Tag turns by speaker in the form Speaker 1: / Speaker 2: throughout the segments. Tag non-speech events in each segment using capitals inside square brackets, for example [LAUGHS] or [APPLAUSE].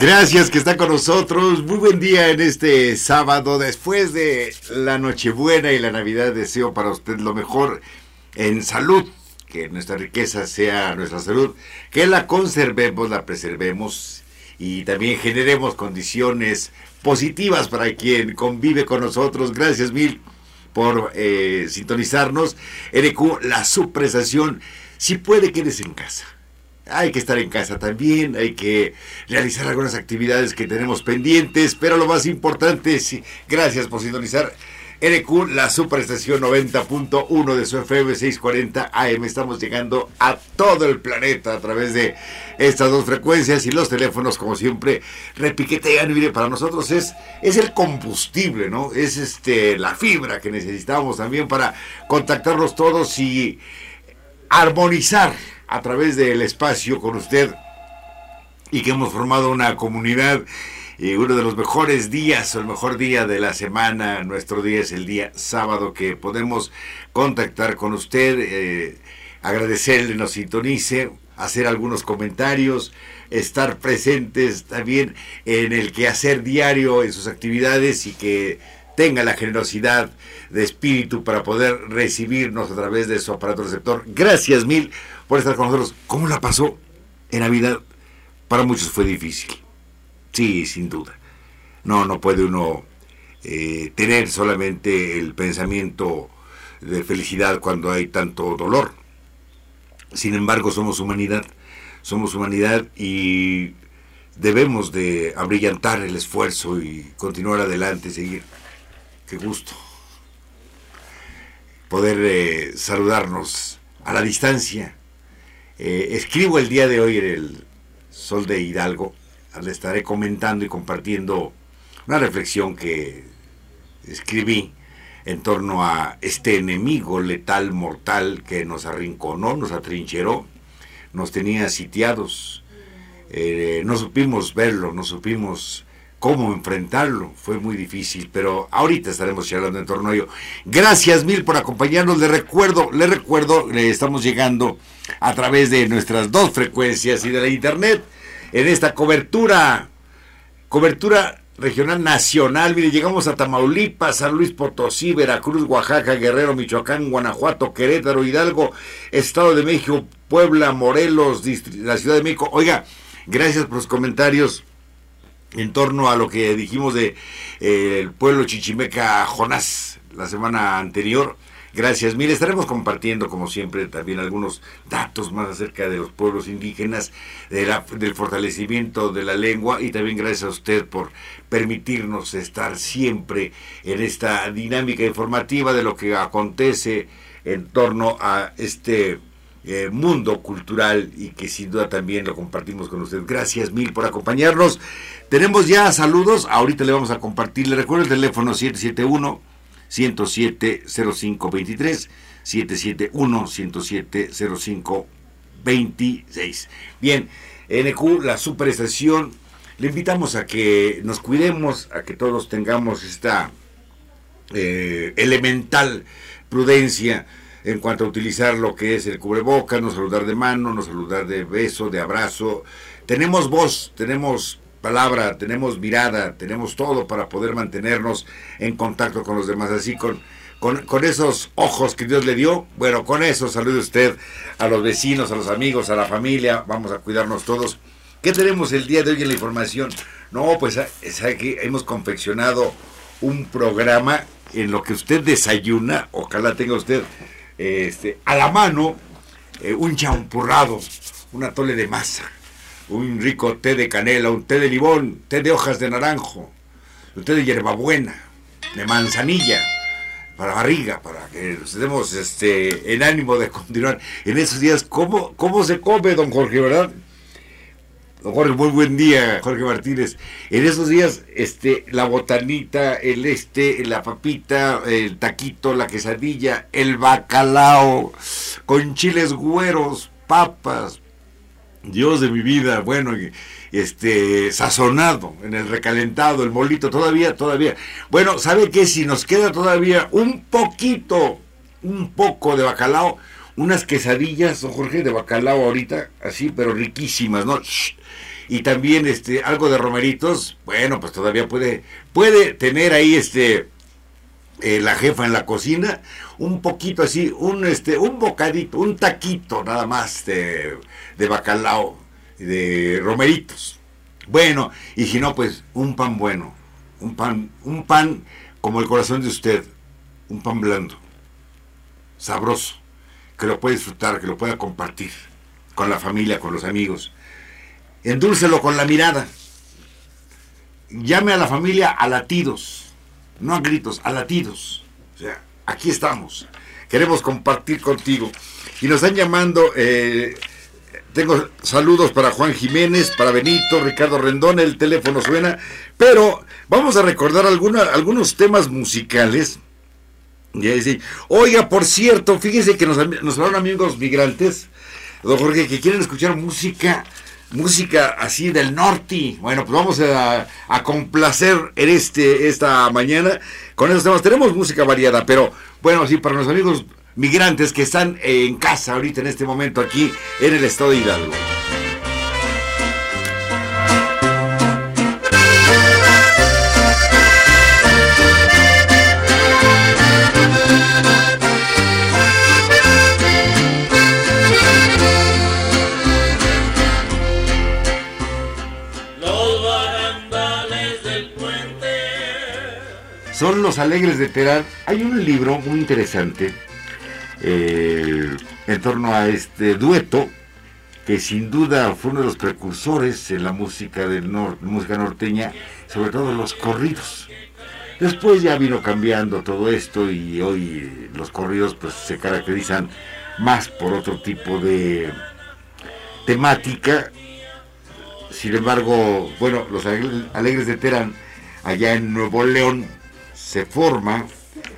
Speaker 1: Gracias que está con nosotros. Muy buen día en este sábado. Después de la Nochebuena y la Navidad, deseo para usted lo mejor en salud. Que nuestra riqueza sea nuestra salud. Que la conservemos, la preservemos y también generemos condiciones positivas para quien convive con nosotros. Gracias mil por eh, sintonizarnos. NQ, la subprestación. Si puede, quédese en casa hay que estar en casa también, hay que realizar algunas actividades que tenemos pendientes, pero lo más importante es, gracias por sintonizar NQ, la superestación 90.1 de su FM 640 AM. Estamos llegando a todo el planeta a través de estas dos frecuencias y los teléfonos, como siempre, repiquetean. Mire, para nosotros es, es el combustible, ¿no? Es este, la fibra que necesitamos también para contactarlos todos y armonizar a través del espacio con usted y que hemos formado una comunidad. Y uno de los mejores días o el mejor día de la semana, nuestro día es el día sábado que podemos contactar con usted, eh, agradecerle, nos sintonice, hacer algunos comentarios, estar presentes también en el quehacer diario, en sus actividades y que tenga la generosidad de espíritu para poder recibirnos a través de su aparato receptor. Gracias mil por estar con nosotros. ¿Cómo la pasó en Navidad? Para muchos fue difícil. Sí, sin duda. No, no puede uno eh, tener solamente el pensamiento de felicidad cuando hay tanto dolor. Sin embargo, somos humanidad. Somos humanidad y debemos de abrillantar el esfuerzo y continuar adelante, seguir. Qué gusto poder eh, saludarnos a la distancia eh, escribo el día de hoy en el Sol de Hidalgo, le estaré comentando y compartiendo una reflexión que escribí en torno a este enemigo letal, mortal, que nos arrinconó, nos atrincheró, nos tenía sitiados. Eh, no supimos verlo, no supimos cómo enfrentarlo. Fue muy difícil, pero ahorita estaremos charlando en torno a ello. Gracias mil por acompañarnos. Le recuerdo, le recuerdo, le estamos llegando a través de nuestras dos frecuencias y de la internet en esta cobertura, cobertura regional nacional. Mire, llegamos a Tamaulipas, San Luis Potosí, Veracruz, Oaxaca, Guerrero, Michoacán, Guanajuato, Querétaro, Hidalgo, Estado de México, Puebla, Morelos, la Ciudad de México. Oiga, gracias por los comentarios en torno a lo que dijimos de eh, el pueblo chichimeca Jonás la semana anterior. Gracias mil. Estaremos compartiendo, como siempre, también algunos datos más acerca de los pueblos indígenas, del fortalecimiento de la lengua y también gracias a usted por permitirnos estar siempre en esta dinámica informativa de lo que acontece en torno a este eh, mundo cultural y que sin duda también lo compartimos con usted. Gracias mil por acompañarnos. Tenemos ya saludos, ahorita le vamos a compartir. Le recuerdo el teléfono 771 107 0523 771 107 0526. Bien, NQ, la superestación, le invitamos a que nos cuidemos, a que todos tengamos esta eh, elemental prudencia en cuanto a utilizar lo que es el cubreboca, no saludar de mano, no saludar de beso, de abrazo. Tenemos voz, tenemos palabra, tenemos mirada, tenemos todo para poder mantenernos en contacto con los demás. Así con, con, esos ojos que Dios le dio, bueno, con eso salude usted a los vecinos, a los amigos, a la familia, vamos a cuidarnos todos. ¿Qué tenemos el día de hoy en la información? No, pues sabe que hemos confeccionado un programa en lo que usted desayuna, ojalá tenga usted este, a la mano eh, un champurrado, una tole de masa, un rico té de canela, un té de limón, té de hojas de naranjo, un té de hierbabuena, de manzanilla, para barriga, para que estemos este, en ánimo de continuar en esos días. ¿Cómo, cómo se come, don Jorge, verdad? Jorge, muy buen día, Jorge Martínez. En esos días, este, la botanita, el este, la papita, el taquito, la quesadilla, el bacalao, con chiles güeros, papas, Dios de mi vida, bueno, este, sazonado, en el recalentado, el molito, todavía, todavía. Bueno, ¿sabe qué? Si nos queda todavía un poquito, un poco de bacalao, unas quesadillas, don Jorge, de bacalao ahorita, así, pero riquísimas, ¿no? y también este algo de romeritos, bueno, pues todavía puede puede tener ahí este eh, la jefa en la cocina, un poquito así, un este un bocadito, un taquito nada más de, de bacalao, de romeritos. Bueno, y si no pues un pan bueno, un pan un pan como el corazón de usted, un pan blando, sabroso, que lo puede disfrutar, que lo pueda compartir con la familia, con los amigos. Endúlcelo con la mirada. Llame a la familia a latidos, no a gritos, a latidos. O sea, aquí estamos. Queremos compartir contigo. Y nos están llamando, eh, tengo saludos para Juan Jiménez, para Benito, Ricardo Rendón, el teléfono suena, pero vamos a recordar algunos temas musicales. Oiga, por cierto, fíjense que nos, nos hablaron amigos migrantes don Jorge, que quieren escuchar música, música así del norte. Bueno, pues vamos a, complacer en este, esta mañana con esos temas. Tenemos música variada, pero bueno, sí, para los amigos migrantes que están en casa ahorita en este momento aquí en el estado de Hidalgo. Son los alegres de Terán. Hay un libro muy interesante eh, en torno a este dueto que sin duda fue uno de los precursores en la música del música norteña, sobre todo los corridos. Después ya vino cambiando todo esto y hoy los corridos pues se caracterizan más por otro tipo de temática. Sin embargo, bueno, los alegres de Terán allá en Nuevo León se forma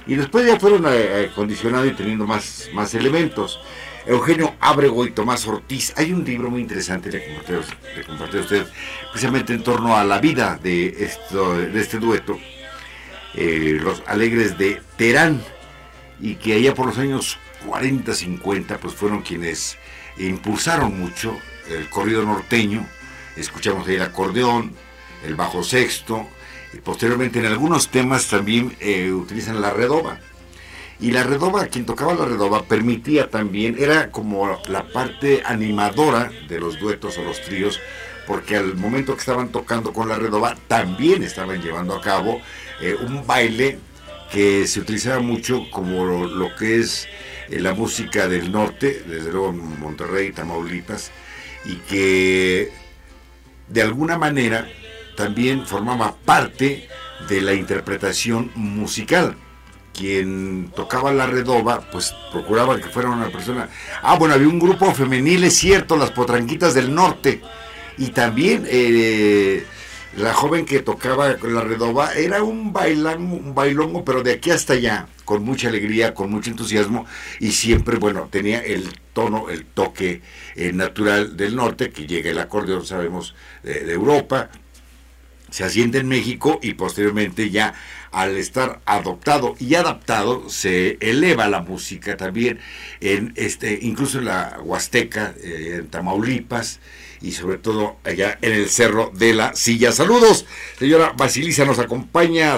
Speaker 1: y después ya fueron eh, acondicionando y teniendo más, más elementos. Eugenio Abrego y Tomás Ortiz. Hay un libro muy interesante de compartir, a usted, precisamente en torno a la vida de, esto, de este dueto, eh, Los Alegres de Terán, y que allá por los años 40, 50, pues fueron quienes impulsaron mucho el corrido norteño. Escuchamos ahí el acordeón, el bajo sexto, posteriormente en algunos temas también eh, utilizan la redoba. Y la redoba, quien tocaba la redoba, permitía también, era como la parte animadora de los duetos o los tríos, porque al momento que estaban tocando con la redoba, también estaban llevando a cabo eh, un baile que se utilizaba mucho como lo, que es eh, la música del norte, desde luego Monterrey, Tamaulipas, y que de alguna manera también formaba parte de la interpretación musical. Quien tocaba la redoba, pues procuraba que fuera una persona. Ah, bueno, había un grupo femenil, es cierto, las Potranquitas del Norte. Y también eh, la joven que tocaba la redoba era un, bailán, un bailongo, pero de aquí hasta allá, con mucha alegría, con mucho entusiasmo, y siempre, bueno, tenía el tono, el toque eh, natural del norte, que llega el acordeón, sabemos, de Europa, se asienta en México y posteriormente ya al estar adoptado y adaptado se eleva la música también en este incluso en la Huasteca eh, en Tamaulipas y sobre todo allá en el Cerro de la Silla. Saludos, señora Basilisa, nos acompaña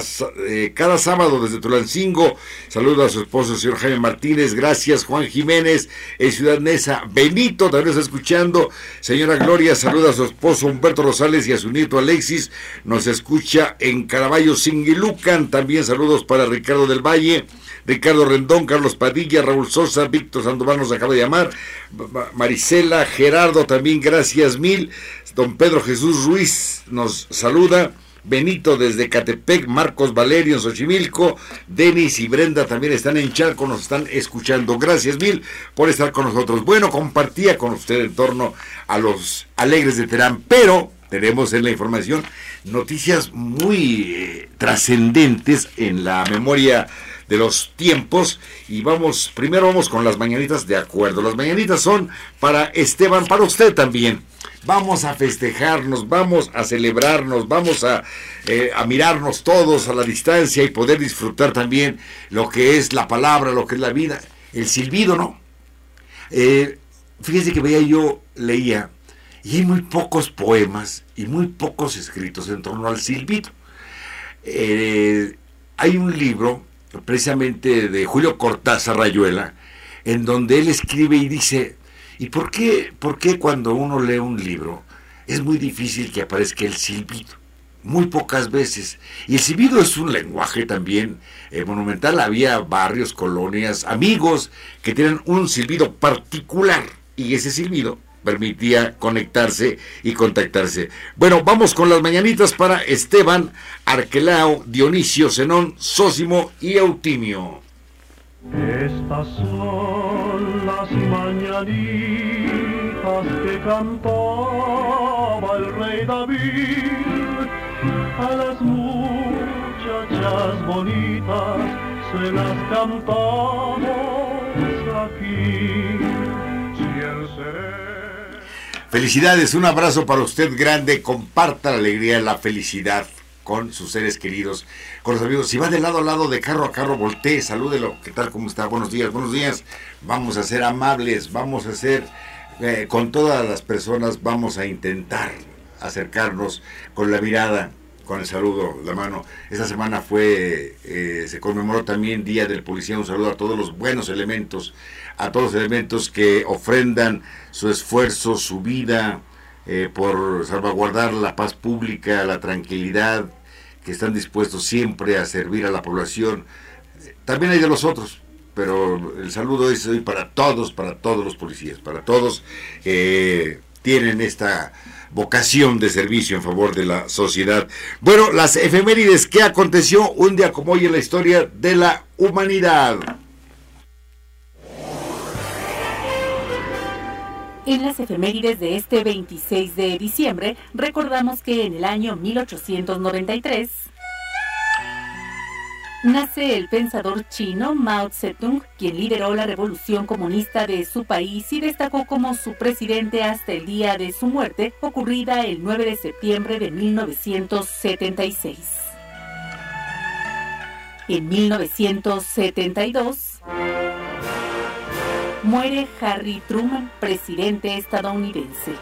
Speaker 1: eh, cada sábado desde Tulancingo. Saludos a su esposo, señor Jaime Martínez. Gracias, Juan Jiménez, en Ciudad Neza. Benito también está escuchando. Señora Gloria, saluda a su esposo Humberto Rosales y a su nieto Alexis. Nos escucha en Caraballo Singilucan. También saludos para Ricardo del Valle. Ricardo Rendón, Carlos Padilla, Raúl Sosa, Víctor Sandoval nos acaba de llamar, Marisela, Gerardo también, gracias mil, don Pedro Jesús Ruiz nos saluda. Benito desde Catepec, Marcos Valerio en Xochimilco, Denis y Brenda también están en Charco, nos están escuchando. Gracias mil por estar con nosotros. Bueno, compartía con usted en torno a los alegres de Terán, pero tenemos en la información noticias muy eh, trascendentes en la memoria de los tiempos y vamos, primero vamos con las mañanitas de acuerdo. Las mañanitas son para Esteban, para usted también. Vamos a festejarnos, vamos a celebrarnos, vamos a, eh, mirarnos todos a la distancia y poder disfrutar también lo que es la palabra, lo que es la vida. El silbido, ¿no? Eh, fíjese que veía yo, leía, y hay muy pocos poemas y muy pocos escritos en torno al silbido. Eh, hay un libro precisamente de Julio Cortázar Rayuela, en donde él escribe y dice, ¿y por qué, por qué cuando uno lee un libro es muy difícil que aparezca el silbido? Muy pocas veces. Y el silbido es un lenguaje también eh, monumental. Había barrios, colonias, amigos que tienen un silbido particular. Y ese silbido permitía conectarse y contactarse. Bueno, vamos con las mañanitas para Esteban, Arquelao, Dionisio, Zenón, Sósimo y Eutimio.
Speaker 2: Estas son las mañanitas que cantaba el rey David a las muchachas bonitas se las cantamos aquí.
Speaker 1: Felicidades, un abrazo para usted grande, comparta la alegría la felicidad con sus seres queridos, con los amigos. Si va de lado a lado, de carro a carro, voltee, salúdelo. ¿Qué tal? ¿Cómo está? Buenos días, buenos días. Vamos a ser amables, vamos a ser, eh, con todas las personas, vamos a intentar acercarnos con la mirada, con el saludo, la mano. Esta semana fue, eh, se conmemoró también Día del Policía. Un saludo a todos los buenos elementos, a todos los elementos que ofrendan su esfuerzo, su vida eh, por salvaguardar la paz pública, la tranquilidad, que están dispuestos siempre a servir a la población. También hay de los otros, pero el saludo es hoy para todos, para todos los policías, para todos que tienen esta vocación de servicio en favor de la sociedad. Bueno, las efemérides, ¿qué aconteció un día como hoy en la historia de la humanidad?
Speaker 3: En las efemérides de este 26 de diciembre, recordamos que en el año 1893 nace el pensador chino Mao Zedong, quien lideró la revolución comunista de su país y destacó como su presidente hasta el día de su muerte, ocurrida el 9 de septiembre de 1976. En 1972, muere Harry Truman, presidente estadounidense.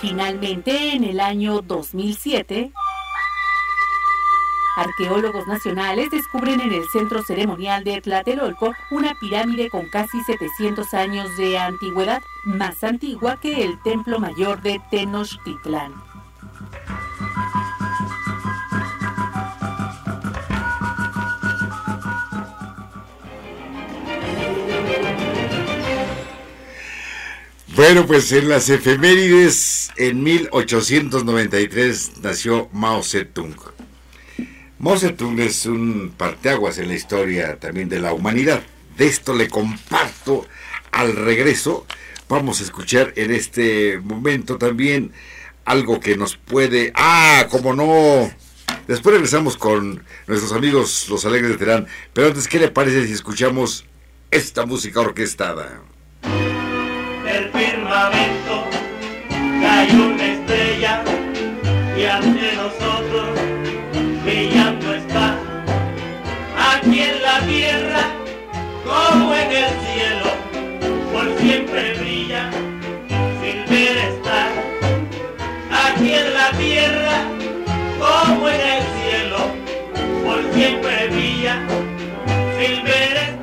Speaker 3: Finalmente, en el año 2007, arqueólogos nacionales descubren en el centro ceremonial de Tlatelolco una pirámide con casi 700 años de antigüedad, más antigua que el templo mayor de Tenochtitlán.
Speaker 1: Bueno, pues en las efemérides, en 1893 nació Mao Zedong. Zedong es un parteaguas en la historia también de la humanidad. De esto le comparto al regreso. Vamos a escuchar en este momento también algo que nos puede... ¡Ah, cómo no! Después regresamos con nuestros amigos los Alegres de Terán. Pero antes, ¿qué le parece si escuchamos esta música orquestada?
Speaker 4: el firmamento cayó una estrella y ante nosotros tierra como en el cielo por siempre brilla sin ver estar aquí en la tierra como en el cielo por siempre brilla sin ver estar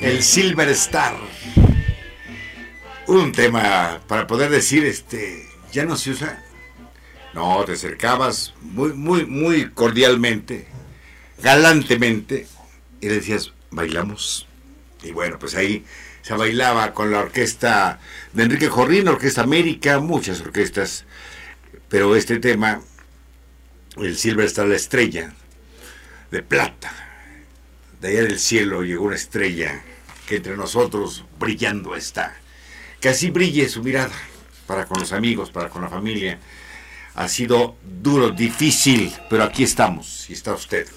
Speaker 1: el Silver Star. Un tema para poder decir, este, ya no se usa. No, te acercabas muy, muy, muy cordialmente, galantemente, y le decías, bailamos. Y bueno, pues ahí se bailaba con la orquesta de Enrique Jorrín, Orquesta América, muchas orquestas, pero este tema, el Silver Star, la estrella de plata, de allá del cielo llegó una estrella que entre nosotros brillando está. Que así brille su mirada para con los amigos, para con la familia. Ha sido duro, difícil, pero aquí estamos y está usted.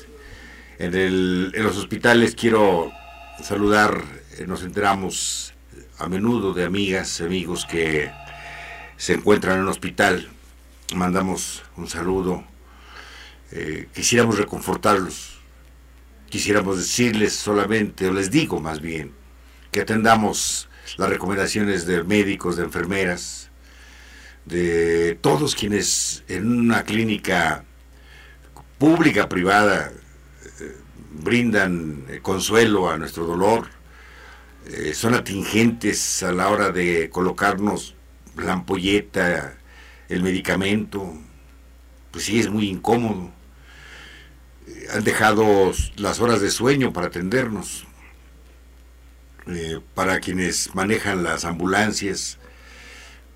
Speaker 1: En, el, en los hospitales quiero saludar, eh, nos enteramos a menudo de amigas, amigos que se encuentran en el hospital. Mandamos un saludo. Eh, quisiéramos reconfortarlos. Quisiéramos decirles solamente, o les digo más bien, que atendamos las recomendaciones de médicos, de enfermeras, de todos quienes en una clínica pública, privada, brindan eh, consuelo a nuestro dolor, eh, son atingentes a la hora de colocarnos la ampolleta, el medicamento, pues sí es muy incómodo. han dejado las horas de sueño para atendernos. para quienes manejan las ambulancias,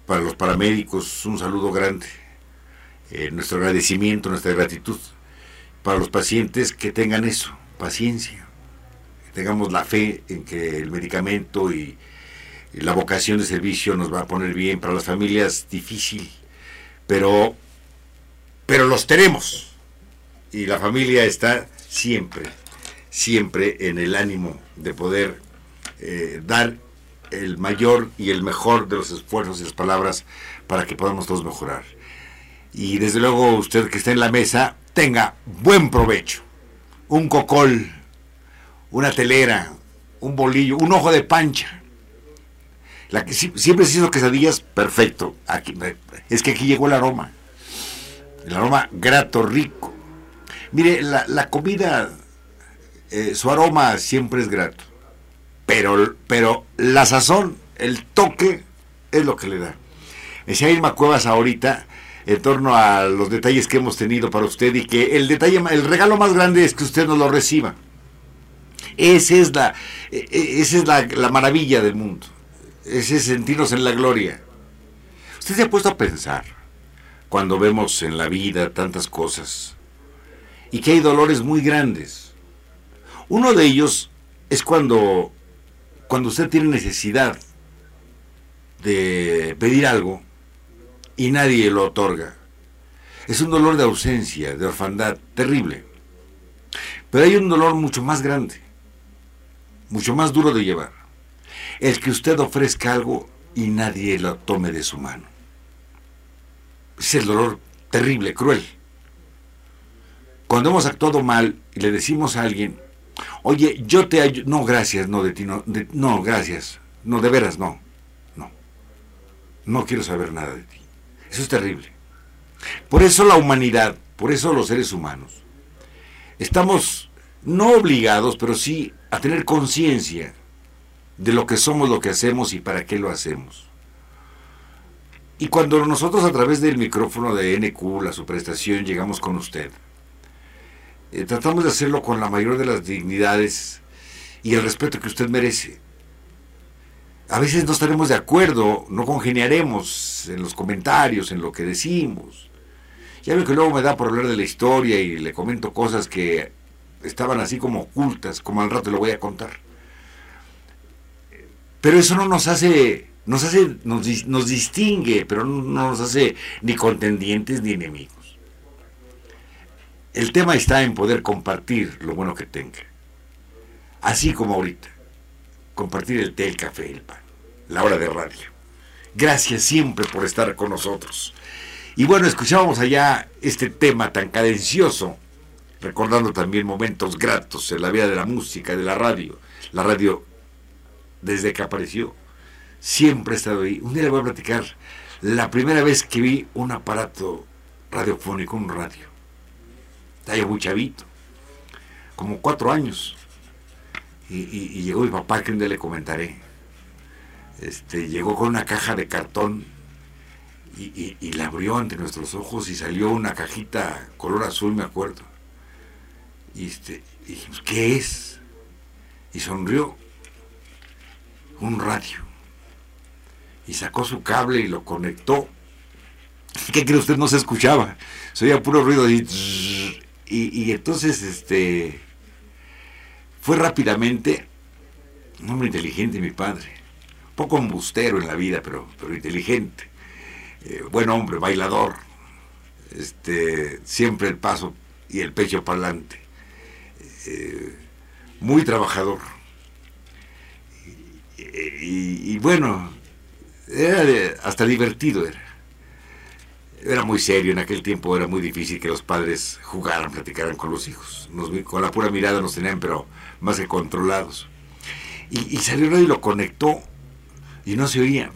Speaker 1: para los paramédicos, un saludo grande. nuestro agradecimiento, nuestra gratitud para los pacientes que tengan eso, paciencia, tengamos la fe en que el medicamento y, la vocación de servicio nos va a poner bien, para las familias difícil, pero, pero los tenemos y la familia está siempre, siempre en el ánimo de poder eh, dar el mayor y el mejor de los esfuerzos y las palabras para que podamos todos mejorar. Y desde luego usted que está en la mesa, tenga buen provecho. Un cocol, una telera, un bolillo, un ojo de pancha. La que, siempre se hizo quesadillas, perfecto. Aquí, es que aquí llegó el aroma. El aroma grato, rico. Mire, la, comida, eh, su aroma siempre es grato. Pero, pero la sazón, el toque, es lo que le da. Decía Irma Cuevas ahorita, en torno a los detalles que hemos tenido para usted y que el detalle, el regalo más grande es que usted nos lo reciba. Esa es la, e, e, esa es la, maravilla del mundo. Ese es sentirnos en la gloria. Usted se ha puesto a pensar cuando vemos en la vida tantas cosas y que hay dolores muy grandes. Uno de ellos es cuando, cuando usted tiene necesidad de pedir algo y nadie lo otorga. Es un dolor de ausencia, de orfandad, terrible. Pero hay un dolor mucho más grande, mucho más duro de llevar. El que usted ofrezca algo y nadie lo tome de su mano. Es el dolor terrible, cruel. Cuando hemos actuado mal y le decimos a alguien, oye, yo te ayudo, no, gracias, no de ti, no, no, gracias, no, de veras, no, no, no quiero saber nada de ti. Eso es terrible. Por eso la humanidad, por eso los seres humanos, estamos no obligados, pero sí a tener conciencia de lo que somos, lo que hacemos y para qué lo hacemos. Y cuando nosotros a través del micrófono de NQ, la superestación, llegamos con usted, eh, tratamos de hacerlo con la mayor de las dignidades y el respeto que usted merece a veces no estaremos de acuerdo, no congeniaremos en los comentarios, en lo que decimos. Ya veo que luego me da por hablar de la historia y le comento cosas que estaban así como ocultas, como al rato le voy a contar. Pero eso no nos hace, nos hace, nos distingue, pero no nos hace ni contendientes ni enemigos. El tema está en poder compartir lo bueno que tenga. Así como ahorita. Compartir el té, el café, el pan la hora de radio. Gracias siempre por estar con nosotros. Y bueno, escuchábamos allá este tema tan cadencioso, recordando también momentos gratos en la vida de la música, de la radio. La radio, desde que apareció, siempre ha estado ahí. Un día le voy a platicar la primera vez que vi un aparato radiofónico, un radio. Estaba muy chavito, como cuatro años. Y, llegó mi papá, que un día le comentaré este, llegó con una caja de cartón y, la abrió ante nuestros ojos y salió una cajita color azul, me acuerdo. Y, este, dijimos, ¿qué es? Y sonrió un radio. Y sacó su cable y lo conectó. ¿Qué cree usted? No se escuchaba. Se oía puro ruido y, y entonces este fue rápidamente un hombre inteligente, mi padre poco embustero en la vida, pero, pero inteligente. Eh, buen hombre, bailador. Este, siempre el paso y el pecho para adelante. Eh, muy trabajador. Y, bueno, era hasta divertido era. Era muy serio, en aquel tiempo era muy difícil que los padres jugaran, platicaran con los hijos. con la pura mirada nos tenían, pero más que controlados. Y, y salió y lo conectó y no se oía.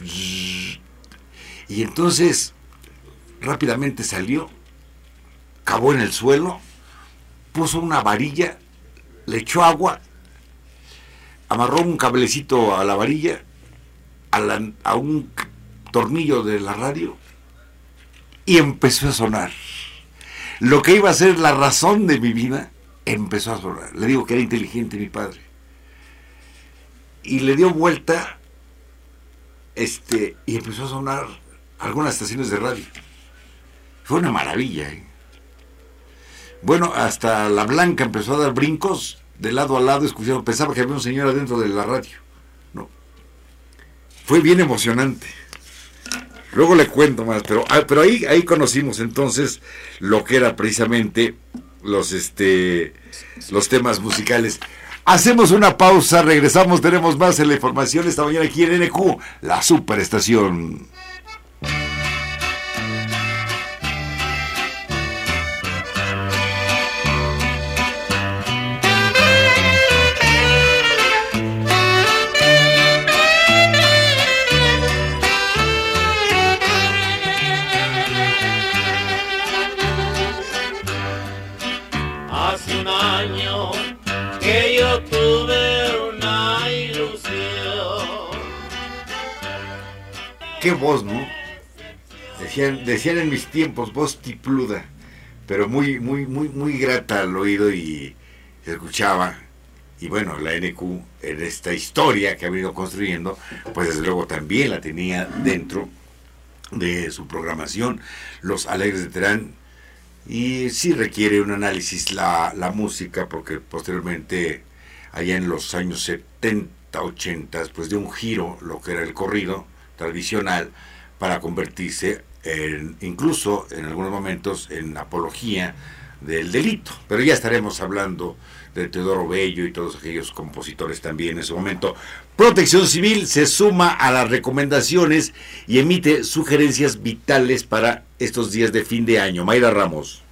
Speaker 1: Y entonces rápidamente salió, cavó en el suelo, puso una varilla, le echó agua, amarró un cablecito a la varilla, a, a un tornillo de la radio y empezó a sonar. Lo que iba a ser la razón de mi vida empezó a sonar. Le digo que era inteligente mi padre. Y le dio vuelta este, y empezó a sonar algunas estaciones de radio. Fue una maravilla. ¿eh? Bueno, hasta la Blanca empezó a dar brincos de lado a lado, escuchando, pensaba que había un señor adentro de la radio. No. Fue bien emocionante. Luego le cuento más, pero, ah, pero ahí, ahí conocimos entonces lo que era precisamente los, este, los temas musicales. Hacemos una pausa, regresamos, tenemos más en la información esta mañana aquí en NQ, la superestación. Qué voz, ¿no? Decían, decían en mis tiempos, voz tipluda, pero muy, muy, muy, muy grata al oído y escuchaba. Y bueno, la NQ en esta historia que ha venido construyendo, pues desde luego también la tenía dentro de su programación, Los Alegres de Terán. Y sí requiere un análisis la, la música, porque posteriormente, allá en los años 70, 80, pues de un giro lo que era el corrido tradicional para convertirse en, incluso en algunos momentos en apología del delito. Pero ya estaremos hablando de Teodoro Bello y todos aquellos compositores también en ese momento. Protección Civil se suma a las recomendaciones y emite sugerencias vitales para estos días de fin de año. Mayra Ramos.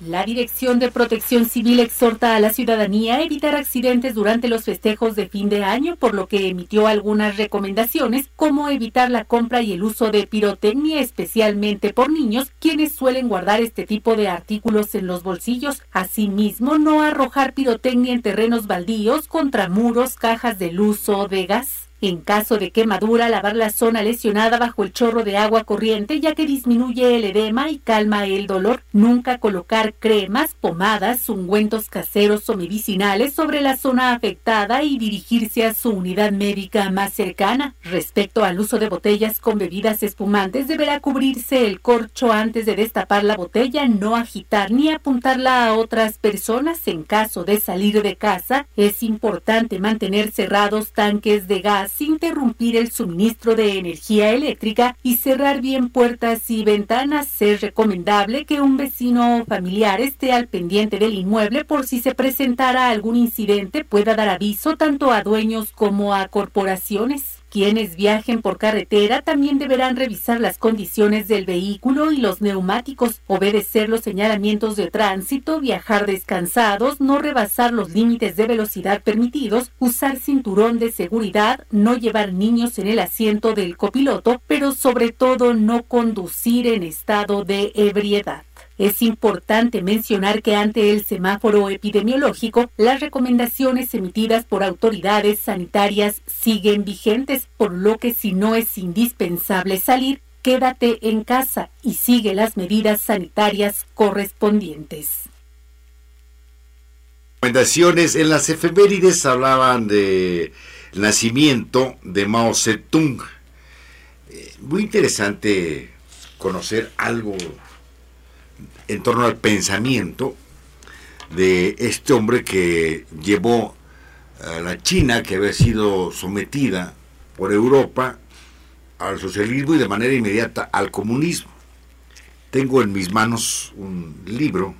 Speaker 3: La Dirección de Protección Civil exhorta a la ciudadanía a evitar accidentes durante los festejos de fin de año, por lo que emitió algunas recomendaciones, como evitar la compra y el uso de pirotecnia, especialmente por niños, quienes suelen guardar este tipo de artículos en los bolsillos. Asimismo, no arrojar pirotecnia en terrenos baldíos, contra muros, cajas de luz o de gas. En caso de quemadura, lavar la zona lesionada bajo el chorro de agua corriente, ya que disminuye el edema y calma el dolor. Nunca colocar cremas, pomadas, ungüentos caseros o medicinales sobre la zona afectada y dirigirse a su unidad médica más cercana. Respecto al uso de botellas con bebidas espumantes, deberá cubrirse el corcho antes de destapar la botella, no agitar ni apuntarla a otras personas. En caso de salir de casa, es importante mantener cerrados tanques de gas interrumpir el suministro de energía eléctrica y cerrar bien puertas y ventanas. Es recomendable que un vecino o familiar esté al pendiente del inmueble por si se presentara algún incidente, pueda dar aviso tanto a dueños como a corporaciones. Quienes viajen por carretera también deberán revisar las condiciones del vehículo y los neumáticos, obedecer los señalamientos de tránsito, viajar descansados, no rebasar los límites de velocidad permitidos, usar cinturón de seguridad, no llevar niños en el asiento del copiloto, pero sobre todo no conducir en estado de ebriedad. Es importante mencionar que ante el semáforo epidemiológico, las recomendaciones emitidas por autoridades sanitarias siguen vigentes, por lo que si no es indispensable salir, quédate en casa y sigue las medidas sanitarias correspondientes.
Speaker 1: Recomendaciones en las efemérides hablaban de nacimiento de Mao Zedong. Eh, muy interesante conocer algo en torno al pensamiento de este hombre que llevó a la China, que había sido sometida por Europa al socialismo y de manera inmediata al comunismo. Tengo en mis manos un libro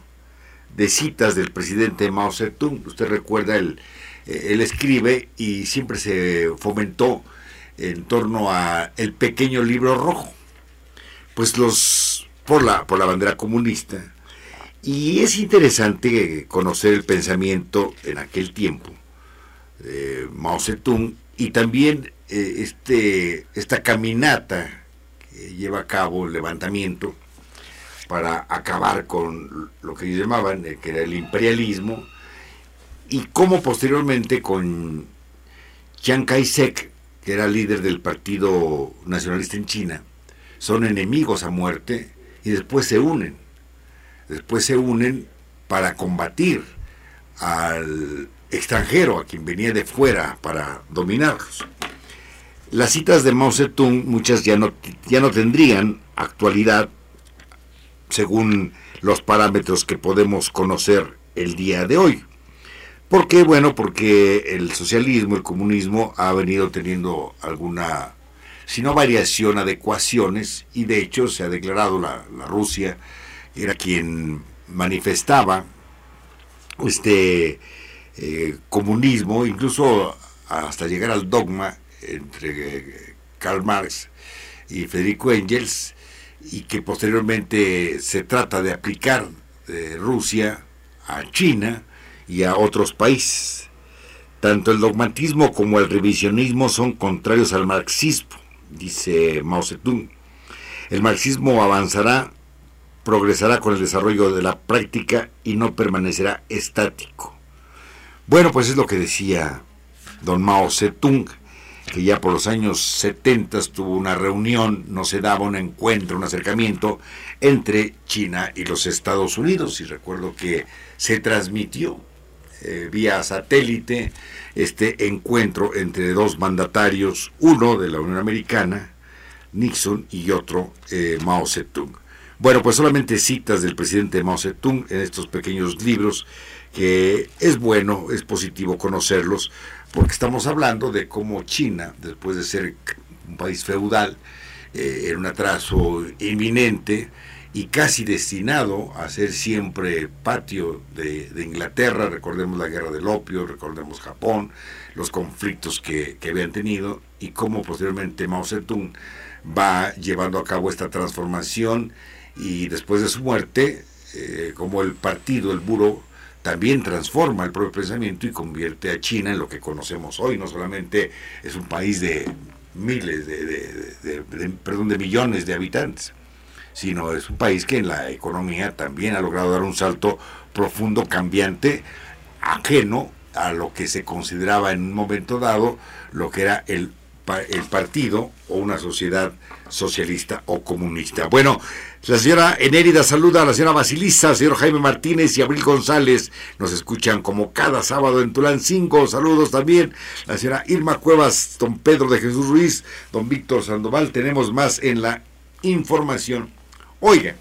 Speaker 1: de citas del presidente Mao Zedong. Usted recuerda, él, eh, él escribe y siempre se fomentó en torno a el pequeño libro rojo. Pues los por la por la bandera comunista. Y es interesante conocer el pensamiento en aquel tiempo de Mao Zedong y también eh, este, esta caminata que lleva a cabo el levantamiento para acabar con lo que ellos llamaban, eh, que era el imperialismo, y cómo posteriormente con Chiang Kai-shek, que era líder del Partido Nacionalista en China, son enemigos a muerte y después se unen. Después se unen para combatir al extranjero, a quien venía de fuera para dominarlos. Las citas de Mao Zedong, muchas ya no, ya no tendrían actualidad según los parámetros que podemos conocer el día de hoy. ¿Por qué? Bueno, porque el socialismo, el comunismo ha venido teniendo alguna, si no variación, adecuaciones, y de hecho se ha declarado la, la Rusia, era quien manifestaba este eh, comunismo, incluso hasta llegar al dogma entre eh, Karl Marx y Federico Engels, y que posteriormente se trata de aplicar de Rusia a China, y a otros países. Tanto el dogmatismo como el revisionismo son contrarios al marxismo, dice Mao Zedong. El marxismo avanzará, progresará con el desarrollo de la práctica y no permanecerá estático. Bueno, pues es lo que decía don Mao Zedong, que ya por los años 70 tuvo una reunión, no se daba un encuentro, un acercamiento entre China y los Estados Unidos. Y recuerdo que se transmitió eh, vía satélite este encuentro entre dos mandatarios, uno de la Unión Americana, Nixon, y otro eh, Mao Zedong. Bueno, pues solamente citas del presidente Mao Zedong en estos pequeños libros, que es bueno, es positivo conocerlos, porque estamos hablando de cómo China, después de ser un país feudal, eh, en un atraso inminente, y casi destinado a ser siempre patio de, Inglaterra, recordemos la guerra del opio, recordemos Japón, los conflictos que, habían tenido y cómo posteriormente Mao Zedong va llevando a cabo esta transformación y después de su muerte, eh, como el partido, el buro, también transforma el propio pensamiento y convierte a China en lo que conocemos hoy. No solamente es un país de miles, de perdón, de millones de habitantes, sino es un país que en la economía también ha logrado dar un salto profundo, cambiante, ajeno a lo que se consideraba en un momento dado lo que era el, el partido o una sociedad socialista o comunista. Bueno, la señora Enérida saluda a la señora Basilisa, señor Jaime Martínez y Abril González. Nos escuchan como cada sábado en Tulancingo. Saludos también. La señora Irma Cuevas, don Pedro de Jesús Ruiz, don Víctor Sandoval. Tenemos más en la información Oiga,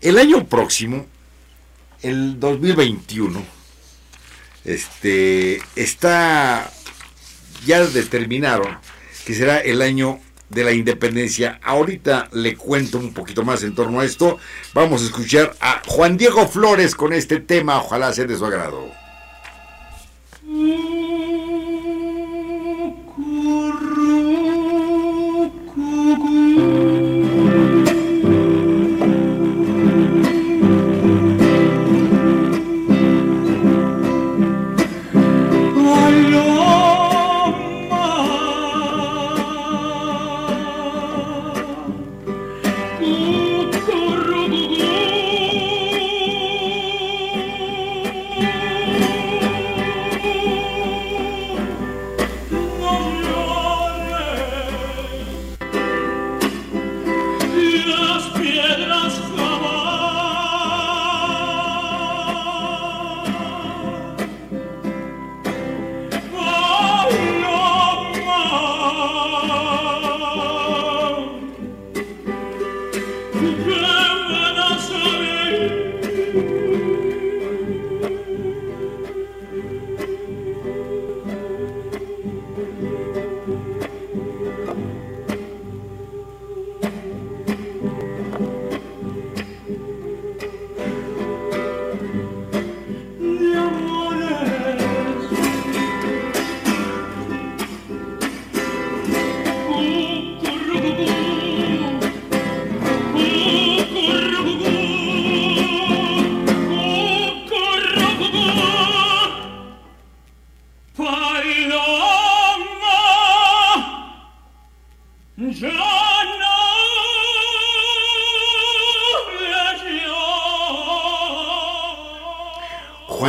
Speaker 1: el año próximo, el 2021, este, está, ya determinaron que será el año de la independencia. Ahorita le cuento un poquito más en torno a esto. Vamos a escuchar a Juan Diego Flores con este tema, ojalá sea de su agrado.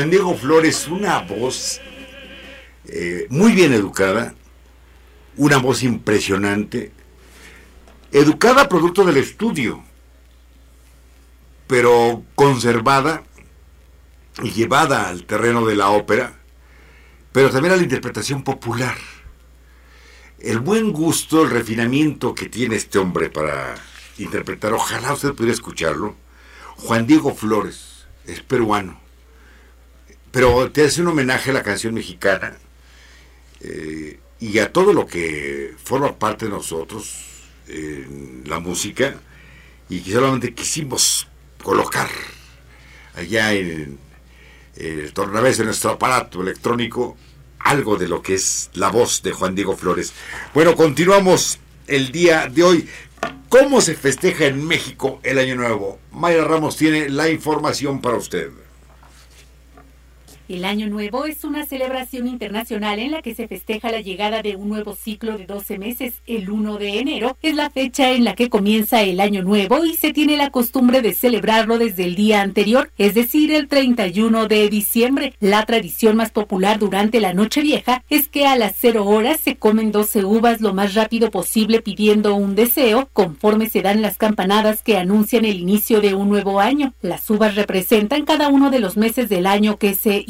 Speaker 1: Juan Diego Flores, una voz eh, muy bien educada, una voz impresionante, educada producto del estudio, pero conservada y llevada al terreno de la ópera, pero también a la interpretación popular. El buen gusto, el refinamiento que tiene este hombre para interpretar, ojalá usted pudiera escucharlo. Juan Diego Flores, es peruano, pero te hace un homenaje a la canción mexicana eh, y a todo lo que forma parte de nosotros, en la música, y que solamente quisimos colocar allá en, el tornavés de nuestro aparato electrónico algo de lo que es la voz de Juan Diego Flores. Bueno, continuamos el día de hoy. ¿Cómo se festeja en México el Año Nuevo? Mayra Ramos tiene la información para usted.
Speaker 3: El Año Nuevo es una celebración internacional en la que se festeja la llegada de un nuevo ciclo de 12 meses. El 1 de enero es la fecha en la que comienza el Año Nuevo y se tiene la costumbre de celebrarlo desde el día anterior, es decir, el 31 de diciembre. La tradición más popular durante la noche vieja es que a las 0 horas se comen 12 uvas lo más rápido posible pidiendo un deseo, conforme se dan las campanadas que anuncian el inicio de un nuevo año. Las uvas representan cada uno de los meses del año que se.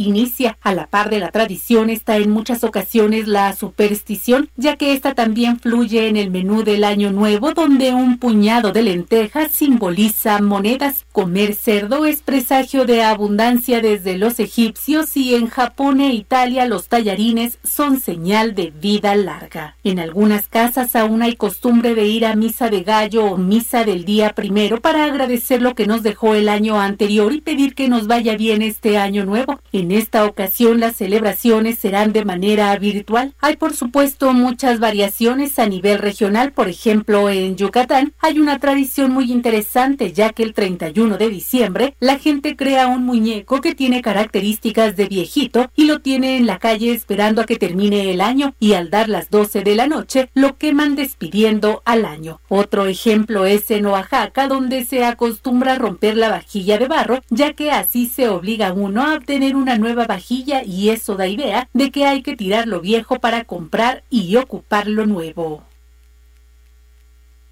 Speaker 3: A la par de la tradición está en muchas ocasiones la superstición, ya que esta también fluye en el menú del año nuevo, donde un puñado de lentejas simboliza monedas. Comer cerdo es presagio de abundancia desde los egipcios y en Japón e Italia los tallarines son señal de vida larga. En algunas casas aún hay costumbre de ir a misa de gallo o misa del día primero para agradecer lo que nos dejó el año anterior y pedir que nos vaya bien este año nuevo. En esta ocasión las celebraciones serán de manera virtual. Hay por supuesto muchas variaciones a nivel regional, por ejemplo en Yucatán hay una tradición muy interesante ya que el 31 de diciembre la gente crea un muñeco que tiene características de viejito y lo tiene en la calle esperando a que termine el año y al dar las 12 de la noche lo queman despidiendo al año. Otro ejemplo es en Oaxaca donde se acostumbra romper la vajilla de barro ya que así se obliga uno a obtener una nueva vajilla y eso da idea de que hay que tirar lo viejo para comprar y ocupar lo nuevo.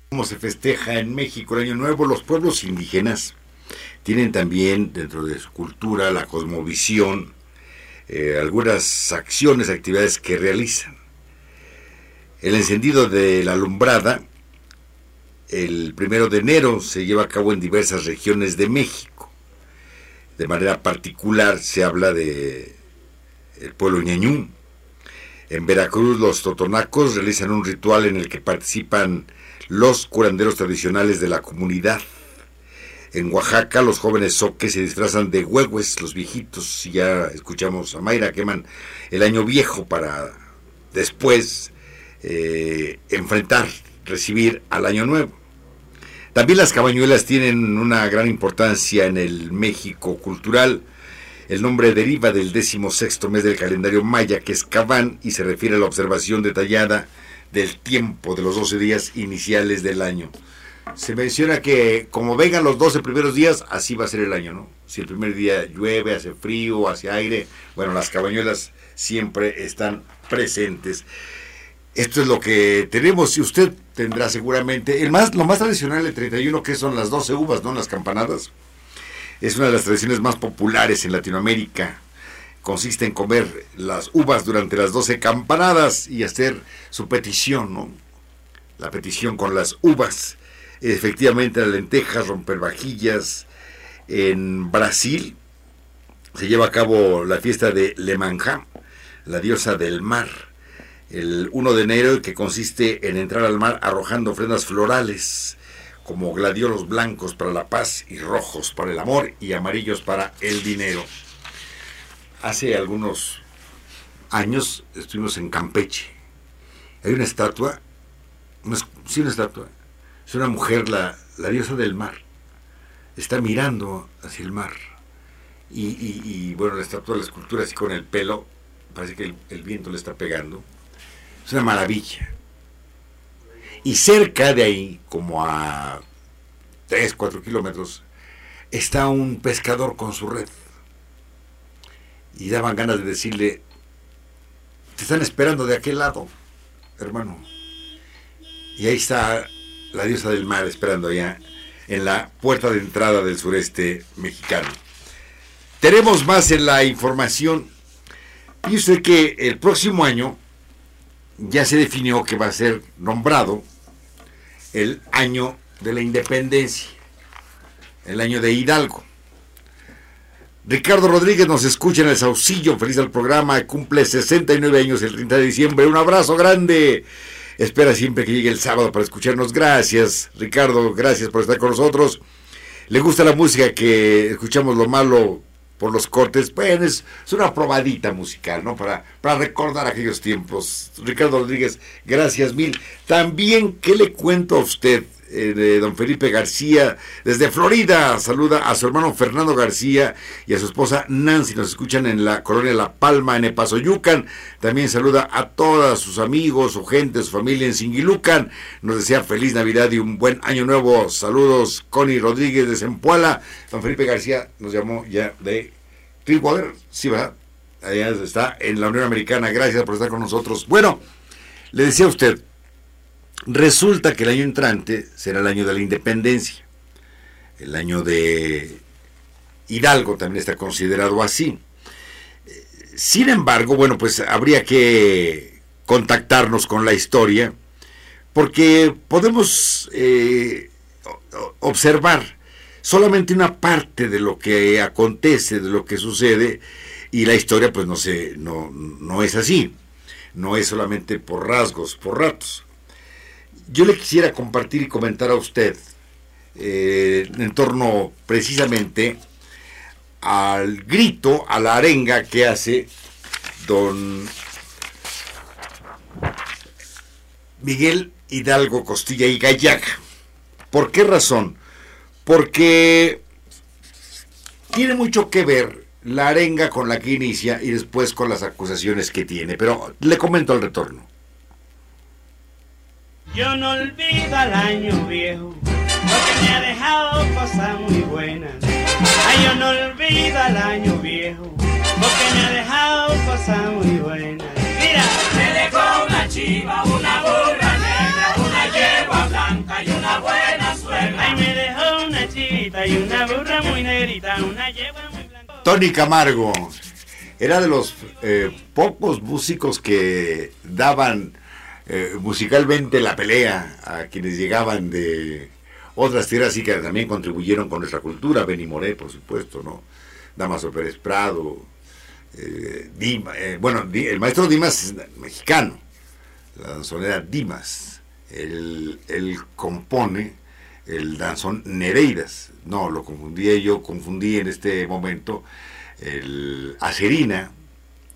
Speaker 1: Como se festeja en México el Año Nuevo, los pueblos indígenas tienen también dentro de su cultura la cosmovisión, eh, algunas acciones, actividades que realizan. El encendido de la alumbrada, el primero de enero, se lleva a cabo en diversas regiones de México de manera particular se habla de el pueblo ñañú. En Veracruz los totonacos realizan un ritual en el que participan los curanderos tradicionales de la comunidad. En Oaxaca los jóvenes soques se disfrazan de huehues, los viejitos, y ya escuchamos a Mayra, queman el año viejo para después eh, enfrentar, recibir al año nuevo. También las cabañuelas tienen una gran importancia en el México cultural. El nombre deriva del décimo sexto mes del calendario maya, que es Cabán, y se refiere a la observación detallada del tiempo de los 12 días iniciales del año. Se menciona que como vengan los 12 primeros días, así va a ser el año, ¿no? Si el primer día llueve, hace frío, hace aire, bueno, las cabañuelas siempre están presentes. Esto es lo que tenemos y usted tendrá seguramente el más lo más tradicional el 31 que son las 12 uvas, ¿no? Las campanadas. Es una de las tradiciones más populares en Latinoamérica. Consiste en comer las uvas durante las 12 campanadas y hacer su petición, ¿no? La petición con las uvas. Efectivamente, las lentejas, romper vajillas. En Brasil se lleva a cabo la fiesta de Lemanja, la diosa del mar el 1 de enero que consiste en entrar al mar arrojando ofrendas florales como gladiolos blancos para la paz y rojos para el amor y amarillos para el dinero. Hace algunos años estuvimos en Campeche. Hay una estatua, sí una estatua, es una mujer, la, diosa del mar. Está mirando hacia el mar. Y, bueno, la estatua, la escultura así con el pelo, parece que el viento le está pegando es una maravilla. Y cerca de ahí, como a 3, 4 kilómetros, está un pescador con su red. y daban ganas de decirle, te están esperando de aquel lado, hermano. Y ahí está la diosa del mar esperando allá en la puerta de entrada del sureste mexicano. Tenemos más en la información. Y usted que el próximo año ya se definió que va a ser nombrado el año de la independencia, el año de Hidalgo. Ricardo Rodríguez nos escucha en el Saucillo, feliz del programa, cumple 69 años el 30 de diciembre. Un abrazo grande. Espera siempre que llegue el sábado para escucharnos. Gracias, Ricardo, gracias por estar con nosotros. ¿Le gusta la música que escuchamos lo malo por los cortes? Bueno, es, una probadita musical, ¿no? Para, para recordar aquellos tiempos. Ricardo Rodríguez, gracias mil. También, ¿qué le cuento a usted? Eh, de don Felipe García, desde Florida. Saluda a su hermano Fernando García y a su esposa Nancy. Nos escuchan en la colonia La Palma, en Epazoyucan. También saluda a todos sus amigos, su gente, su familia en Singilucan. Nos desea feliz Navidad y un buen año nuevo. Saludos, Connie Rodríguez de Zempoala. Don Felipe García nos llamó ya de Clearwater. Sí, ¿verdad? Allá está en la Unión Americana. Gracias por estar con nosotros. Bueno, le decía a usted, Resulta que el año entrante será el año de la independencia. El año de Hidalgo también está considerado así. Sin embargo, bueno, pues habría que contactarnos con la historia porque podemos eh, observar solamente una parte de lo que acontece, de lo que sucede, y la historia pues no, se, no, no es así, no es solamente por rasgos, por ratos yo le quisiera compartir y comentar a usted eh, en torno precisamente al grito, a la arenga que hace don Miguel Hidalgo Costilla y Gallaga. ¿Por qué razón? Porque tiene mucho que ver la arenga con la que inicia y después con las acusaciones que tiene. Pero le comento al retorno.
Speaker 5: Yo no olvido al año viejo, porque me ha dejado cosas muy buenas. Ay, yo no olvido al año viejo, porque me ha dejado cosas muy buenas. Mira, me dejó una chiva, una burra negra, una yegua blanca y una buena suegra. Ay, me dejó una chivita y una burra muy negrita, una yegua muy blanca.
Speaker 1: Tony Camargo era de los eh, pocos músicos que daban eh, musicalmente la pelea a quienes llegaban de otras tierras y que también contribuyeron con nuestra cultura, Benny Moré, por supuesto, ¿no? Damaso Pérez Prado, eh, eh, bueno, el maestro Dimas es mexicano, la danzonera Dimas, él, él compone el danzón Nereidas, no, lo confundí yo, confundí en este momento el Acerina,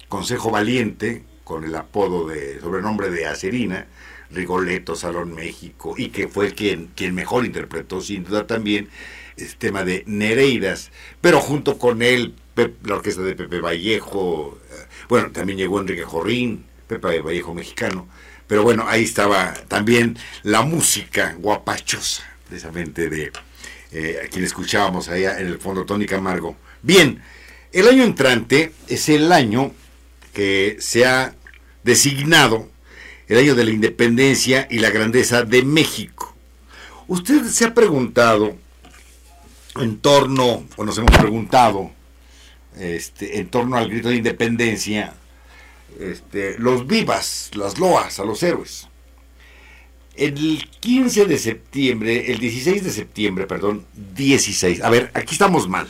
Speaker 1: Consejo Valiente, con el apodo de sobrenombre de Acerina, Rigoletto, Salón México, y que fue quien, quien mejor interpretó sin duda también el tema de Nereidas, pero junto con él la orquesta de Pepe Vallejo, eh, bueno, también llegó Enrique Jorrín, Pepe Vallejo mexicano, pero bueno, ahí estaba también la música guapachosa, precisamente de eh, quien escuchábamos allá en el fondo, Tony Camargo. Bien, el año entrante es el año que se ha designado el año de la independencia y la grandeza de México. Usted se ha preguntado en torno, o nos hemos preguntado, este, en torno al grito de independencia, este, los vivas, las loas a los héroes. El 15 de septiembre, el 16 de septiembre, perdón, 16, a ver, aquí estamos mal.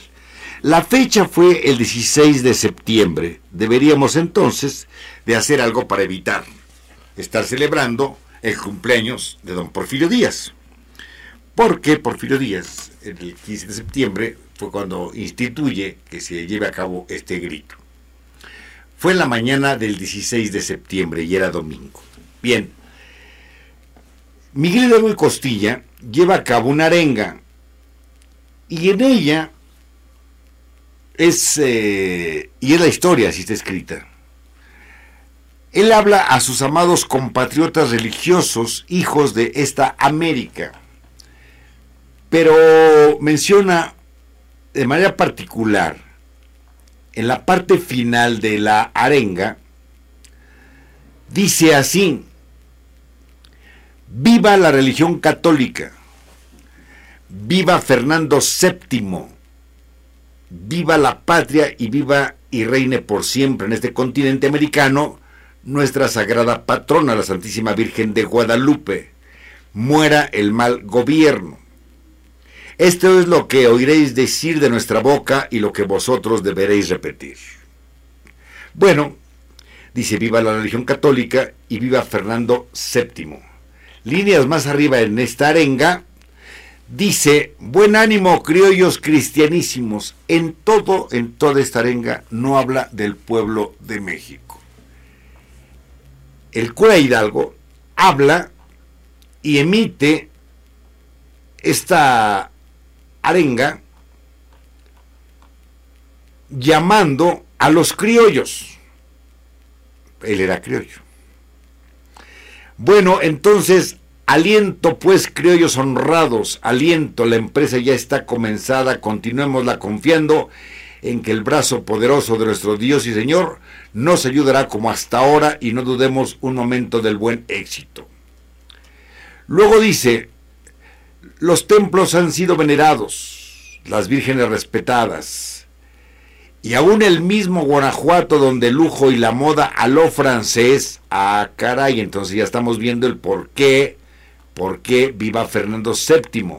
Speaker 1: La fecha fue el 16 de septiembre. Deberíamos entonces de hacer algo para evitar estar celebrando el cumpleaños de don Porfirio Díaz. Porque Porfirio Díaz, el 15 de septiembre, fue cuando instituye que se lleve a cabo este grito. Fue en la mañana del 16 de septiembre y era domingo. Bien, Miguel Hidalgo y Costilla lleva a cabo una arenga y en ella es, eh, y es la historia, así está escrita. Él habla a sus amados compatriotas religiosos, hijos de esta América, pero menciona de manera particular en la parte final de la arenga, dice así, viva la religión católica, viva Fernando VII, viva la patria y viva y reine por siempre en este continente americano nuestra sagrada patrona, la Santísima Virgen de Guadalupe. Muera el mal gobierno. Esto es lo que oiréis decir de nuestra boca y lo que vosotros deberéis repetir. Bueno, dice viva la religión católica y viva Fernando VII. Líneas más arriba en esta arenga dice, buen ánimo criollos cristianísimos. En todo, en toda esta arenga no habla del pueblo de México. El cura Hidalgo habla y emite esta arenga llamando a los criollos. Él era criollo. Bueno, entonces, aliento pues criollos honrados, aliento, la empresa ya está comenzada, continuémosla confiando en que el brazo poderoso de nuestro Dios y Señor nos ayudará como hasta ahora y no dudemos un momento del buen éxito. Luego dice, los templos han sido venerados, las vírgenes respetadas, y aún el mismo Guanajuato donde el lujo y la moda a lo francés, ah caray, entonces ya estamos viendo el por qué, por qué viva Fernando VII.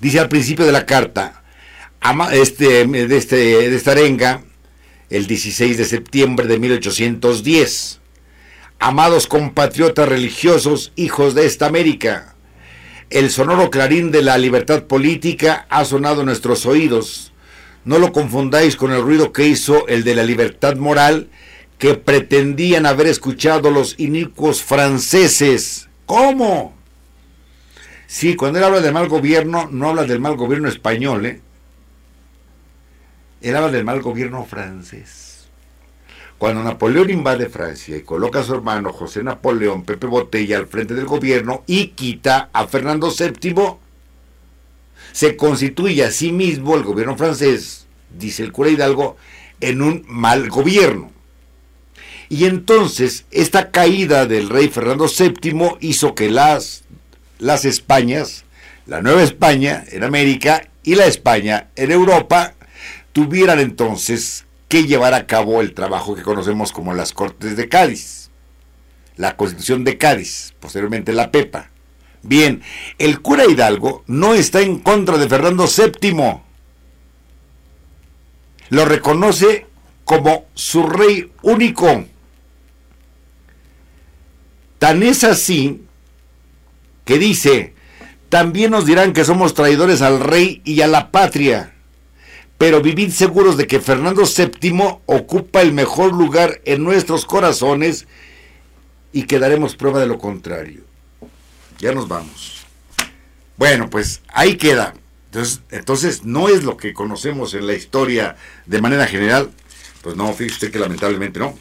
Speaker 1: Dice al principio de la carta, este, de, este, esta arenga, el 16 de septiembre de 1810, Amados compatriotas religiosos, hijos de esta América, el sonoro clarín de la libertad política ha sonado en nuestros oídos. No lo confundáis con el ruido que hizo el de la libertad moral que pretendían haber escuchado los inicuos franceses. ¿Cómo? Sí, cuando él habla de mal gobierno, no habla del mal gobierno español, ¿eh? Él habla del mal gobierno francés. Cuando Napoleón invade Francia y coloca a su hermano José Napoleón Pepe Botella al frente del gobierno y quita a Fernando VII, se constituye a sí mismo el gobierno francés, dice el cura Hidalgo, en un mal gobierno. Y entonces esta caída del rey Fernando VII hizo que las, las Españas, la Nueva España en América y la España en Europa, tuvieran entonces que llevar a cabo el trabajo que conocemos como las Cortes de Cádiz, la Constitución de Cádiz, posteriormente la PEPA. Bien, el cura Hidalgo no está en contra de Fernando VII. Lo reconoce como su rey único. Tan es así que dice, también nos dirán que somos traidores al rey y a la patria pero vivid seguros de que Fernando VII ocupa el mejor lugar en nuestros corazones y que daremos prueba de lo contrario. Ya nos vamos. Bueno, pues ahí queda. Entonces, entonces no es lo que conocemos en la historia de manera general. Pues no, fíjese que lamentablemente no.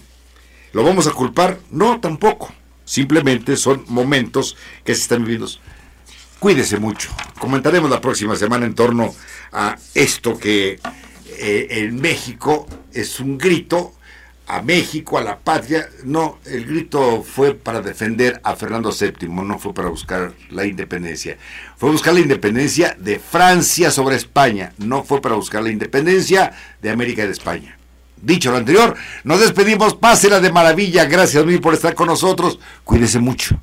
Speaker 1: ¿Lo vamos a culpar? No, tampoco. Simplemente son momentos que se están viviendo. Cuídese mucho. Comentaremos la próxima semana en torno a esto que eh, en México es un grito a México, a la patria. No, el grito fue para defender a Fernando VII, no fue para buscar la independencia. Fue buscar la independencia de Francia sobre España, no fue para buscar la independencia de América y de España. Dicho lo anterior, nos despedimos, pásela de maravilla, gracias mil por estar con nosotros, cuídese mucho.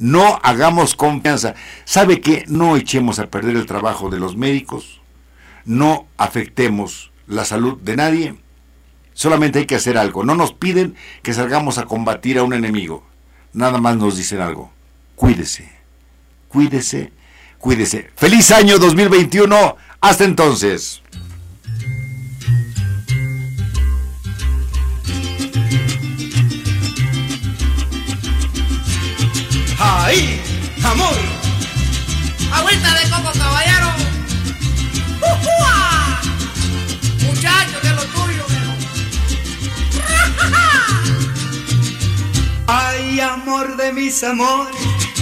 Speaker 1: No hagamos confianza. ¿Sabe que no echemos a perder el trabajo de los médicos? no afectemos la salud de nadie. Solamente hay que hacer algo. No nos piden que salgamos a combatir a un enemigo. Nada más nos dicen algo. Cuídese, cuídese, cuídese. Feliz año 2021. Hasta entonces.
Speaker 6: ¡Ay! ¡Amor!
Speaker 7: Agüita de coco, caballero. Muchachos de lo tuyo, [LAUGHS]
Speaker 6: Ay, amor de mis amores,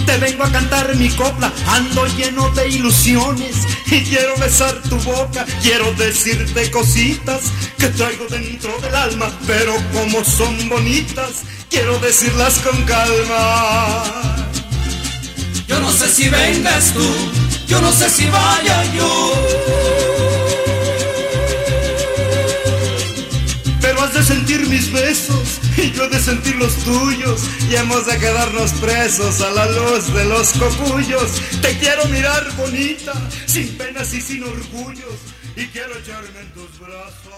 Speaker 6: te vengo a cantar mi copla, ando lleno de ilusiones y quiero besar tu boca, quiero decirte cositas que traigo dentro del alma, pero como son bonitas, quiero decirlas con calma.
Speaker 8: Yo no sé si vengas tú, yo no sé si vaya yo.
Speaker 6: Pero has de sentir mis besos y yo de sentir los tuyos y hemos de quedarnos presos a la luz de los cocuyos. Te quiero mirar bonita, sin penas y sin orgullos y quiero echarme en tus brazos.